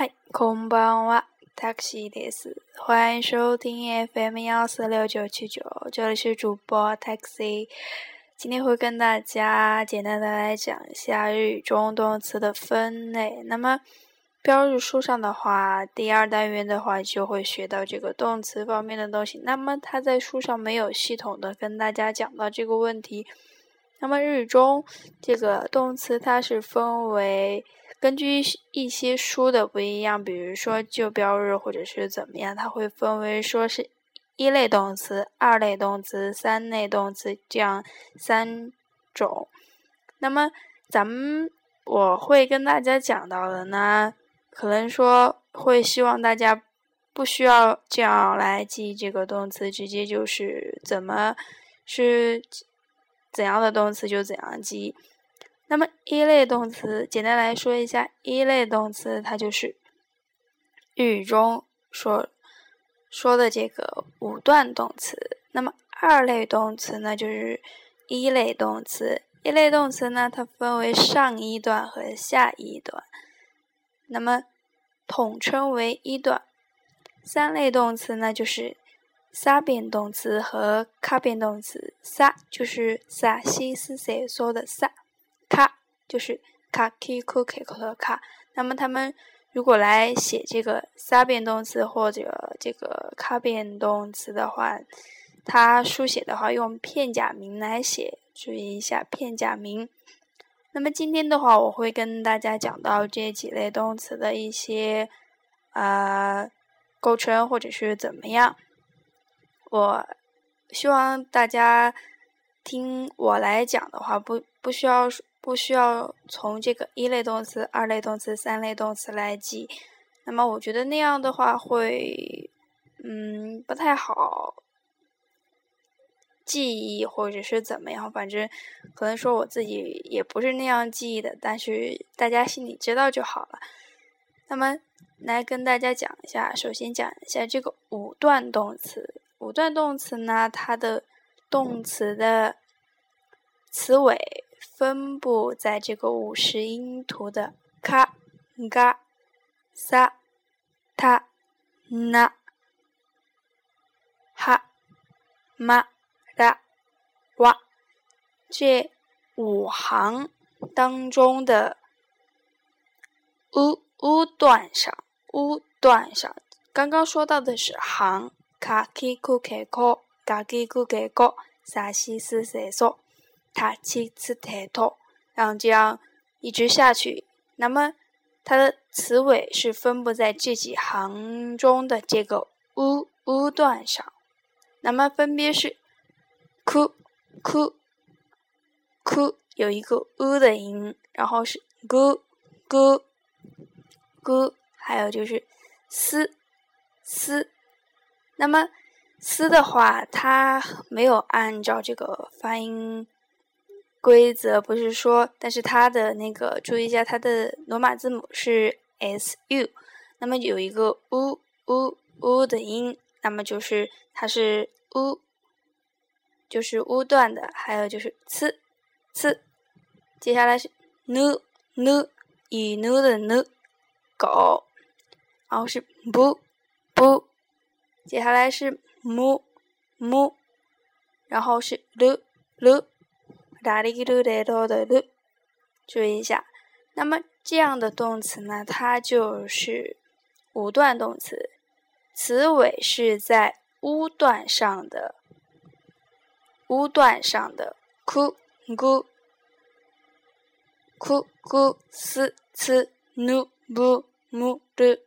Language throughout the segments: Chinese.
嗨，空邦哇，taxi です。欢迎收听 FM 幺四六九七九，这里是主播 taxi。今天会跟大家简单的来讲一下日语中动词的分类。那么标日书上的话，第二单元的话就会学到这个动词方面的东西。那么它在书上没有系统的跟大家讲到这个问题。那么日中这个动词它是分为根据一些书的不一样，比如说旧标日或者是怎么样，它会分为说是一类动词、二类动词、三类动词这样三种。那么咱们我会跟大家讲到的呢，可能说会希望大家不需要这样来记这个动词，直接就是怎么是。怎样的动词就怎样记。那么一类动词，简单来说一下，一类动词它就是日语中说说的这个五段动词。那么二类动词呢，就是一类动词。一类动词呢，它分为上一段和下一段，那么统称为一段。三类动词呢，就是。撒变动词和卡变动词，撒就是撒西斯塞说的撒，卡就是卡 k 库 k 口的卡。那么他们如果来写这个撒变动词或者这个卡变动词的话，它书写的话用片假名来写，注意一下片假名。那么今天的话，我会跟大家讲到这几类动词的一些呃构成或者是怎么样。我希望大家听我来讲的话，不不需要不需要从这个一类动词、二类动词、三类动词来记。那么我觉得那样的话会，嗯，不太好记忆或者是怎么样。反正可能说我自己也不是那样记忆的，但是大家心里知道就好了。那么来跟大家讲一下，首先讲一下这个五段动词。五段动词呢，它的动词的词尾分布在这个五十音图的卡、嘎、萨、他、那、哈、嘛、拉、哇这五行当中的乌乌段上，乌段上，刚刚说到的是行。卡基库克科，卡基库克科，萨西斯塞索，塔七次抬头，然后这样一直下去。那么它的词尾是分布在这几行中的这个乌乌段上。那么分别是库库库有一个乌的音，然后是咕咕咕，还有就是斯斯。那么“斯”的话，它没有按照这个发音规则，不是说，但是它的那个注意一下，它的罗马字母是 S U，那么有一个 u u u 的音，那么就是它是 u，就是 u 段的，还有就是“呲呲”，接下来是 nu nu 以 nu 的 nu 狗，然后是不不。接下来是木木，然后是噜噜，哒哩噜嘞噜的噜，注意一下。那么这样的动词呢，它就是五段动词，词尾是在五段上的，五段上的哭咕哭咕斯呲努不木噜，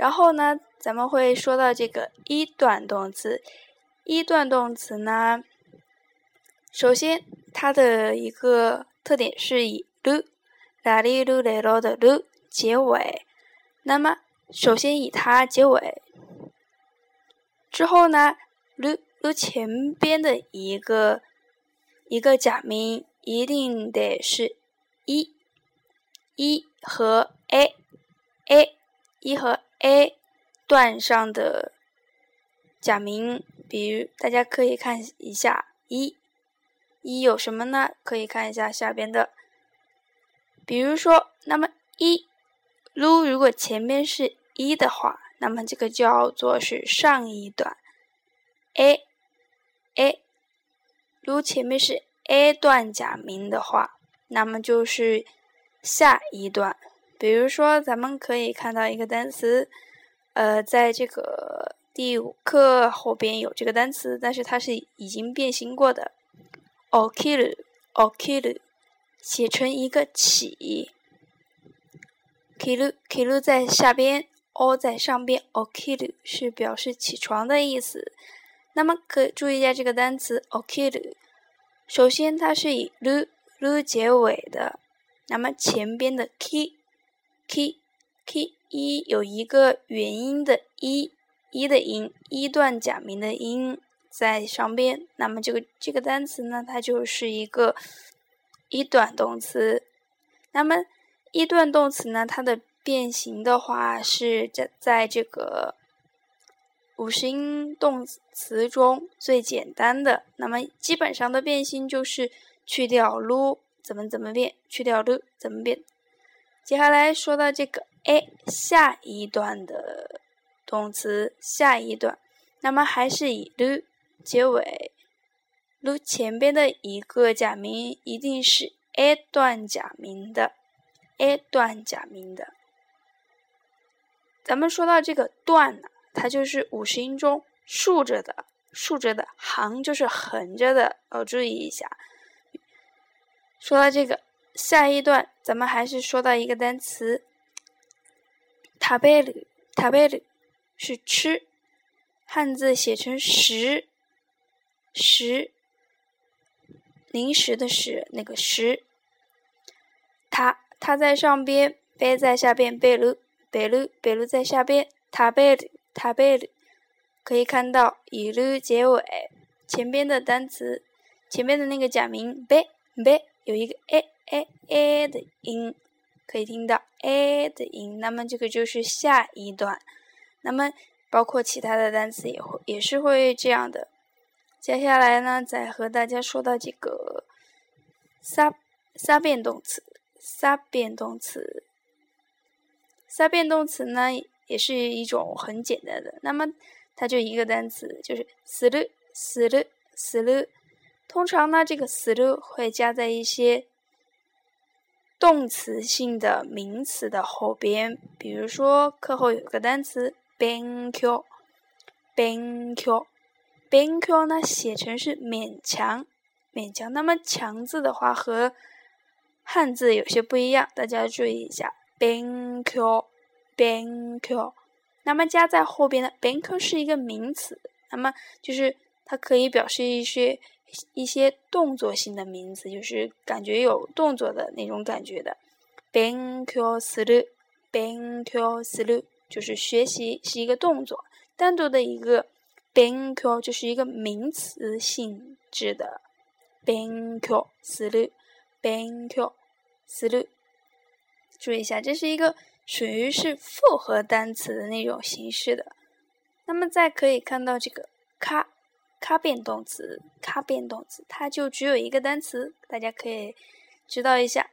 然后呢？咱们会说到这个一段动词，一段动词呢，首先它的一个特点是以 lu、la li lu le lo 的 lu 结尾，那么首先以它结尾，之后呢，lu lu 前边的一个一个假名一定得是一，一和 a，a 一和 a。段上的假名，比如大家可以看一下一，一有什么呢？可以看一下下边的，比如说，那么一撸如果前面是一的话，那么这个叫做是上一段。a a 如前面是 a 段假名的话，那么就是下一段。比如说，咱们可以看到一个单词，呃，在这个第五课后边有这个单词，但是它是已经变形过的。o k i l o k i l，写成一个起。kilu kilu 在下边，o 在上边，o k i l 是表示起床的意思。那么可注意一下这个单词 o k i l，首先它是以 lu lu 结尾的，那么前边的 ki ki ki 一有一个元音的一一的音，一段假名的音在上边，那么这个这个单词呢，它就是一个一段动词。那么一段动词呢？它的变形的话是在在这个五十音动词中最简单的。那么基本上的变形就是去掉 lu 怎么怎么变，去掉 lu 怎么变。接下来说到这个 a 下一段的动词，下一段，那么还是以 lu 结尾，lu 前边的一个假名一定是 a 段假名的。a 段假名的，咱们说到这个段呢，它就是五十音中竖着的，竖着的行就是横着的，要注意一下。说到这个下一段，咱们还是说到一个单词，塔贝鲁，塔贝鲁是吃，汉字写成食，食，零食的食，那个食，它。它在上边，贝在下边，贝鲁，贝鲁，贝鲁在下边，塔贝鲁，塔贝鲁，可以看到以鲁结尾，前边的单词，前面的那个假名贝贝有一个 a a a 的音，可以听到 a 的音，那么这个就是下一段，那么包括其他的单词也会也是会这样的。接下来呢，再和大家说到这个三三变动词。三变动词，三变动词呢，也是一种很简单的。那么它就一个单词，就是する、する、する。通常呢，这个する会加在一些 动词性的名词的后边。比如说，课后有个单词勉強，勉強，勉強呢写成是勉强，勉强。那么强字的话和汉字有些不一样，大家注意一下。bank，bank，那么加在后边的 bank 是一个名词，那么就是它可以表示一些一些动作性的名词，就是感觉有动作的那种感觉的。bank する，bank する就是学习是一个动作，单独的一个 bank 就是一个名词性质的 bank する，bank。思路，注意一下，这是一个属于是复合单词的那种形式的。那么再可以看到这个卡 卡变动词，卡变动词，它就只有一个单词，大家可以知道一下。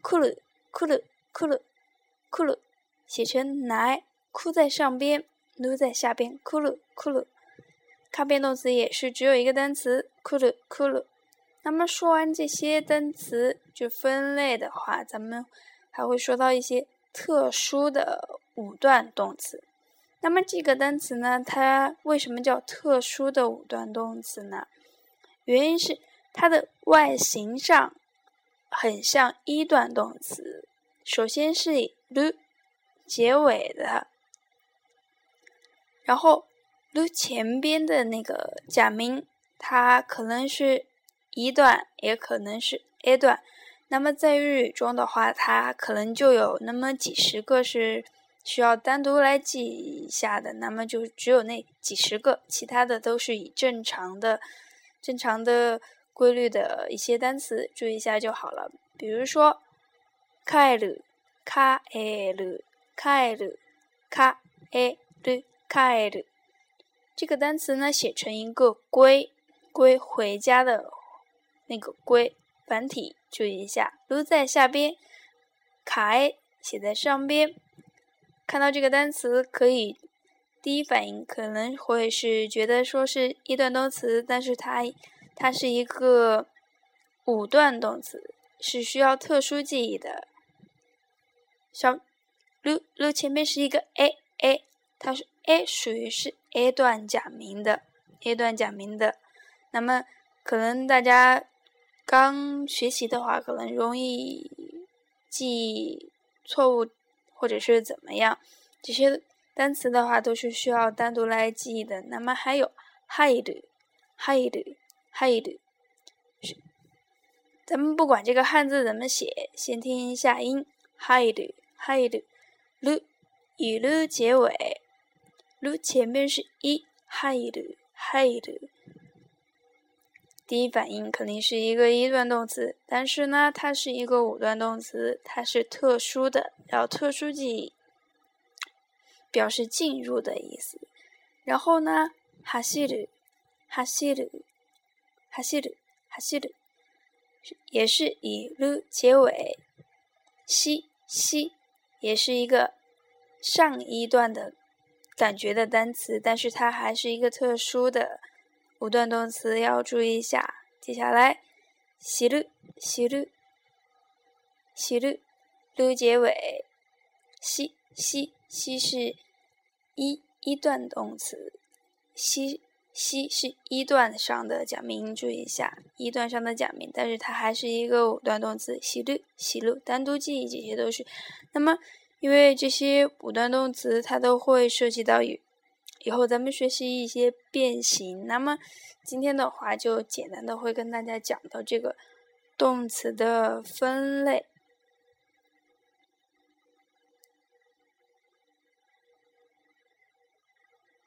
库鲁库鲁库鲁库鲁，写成来，哭在上边，撸在下边，库鲁库鲁。卡变动词也是只有一个单词，库鲁库鲁。那么说完这些单词就分类的话，咱们还会说到一些特殊的五段动词。那么这个单词呢，它为什么叫特殊的五段动词呢？原因是它的外形上很像一段动词。首先是以 lu 结尾的，然后 lu 前边的那个假名，它可能是。一段也可能是 a 段，那么在日语中的话，它可能就有那么几十个是需要单独来记一下的，那么就只有那几十个，其他的都是以正常的、正常的规律的一些单词注意一下就好了。比如说，帰る、帰る、帰る、帰る、帰る，这个单词呢写成一个归，归回家的。那个归繁体注意一下，lu 在下边，凯写在上边， 看到这个单词，可以第一反应可能会是觉得说是一段动词，但是它它是一个五段动词，是需要特殊记忆的。小，lu lu 前面是一个 a a，它是 a 属于是 a 段假名的 a 段假名的。那么可能大家刚学习的话，可能容易记错误。或者是怎么样，这些单词的话都是需要单独来记忆的。那么还有 hide，hide，hide，咱们不管这个汉字怎么写，先听一下音 hide hide，l 以 l 结尾，l 前面是一 hide，hide。第一反应肯定是一个一段动词，但是呢，它是一个五段动词，它是特殊的，要特殊记忆，表示进入的意思。然后呢，哈西鲁，哈西鲁，哈西鲁，哈西鲁，也是以 l 结尾，西西也是一个上一段的感觉的单词，但是它还是一个特殊的。五段动词要注意一下。接下来，西鲁西鲁西鲁鲁结尾，西西西是一一段动词，西西是一段上的假名，注意一下一段上的假名，但是它还是一个五段动词。西鲁西鲁单独记忆这些都是。那么，因为这些五段动词它都会涉及到语。以后咱们学习一些变形，那么今天的话就简单的会跟大家讲到这个动词的分类。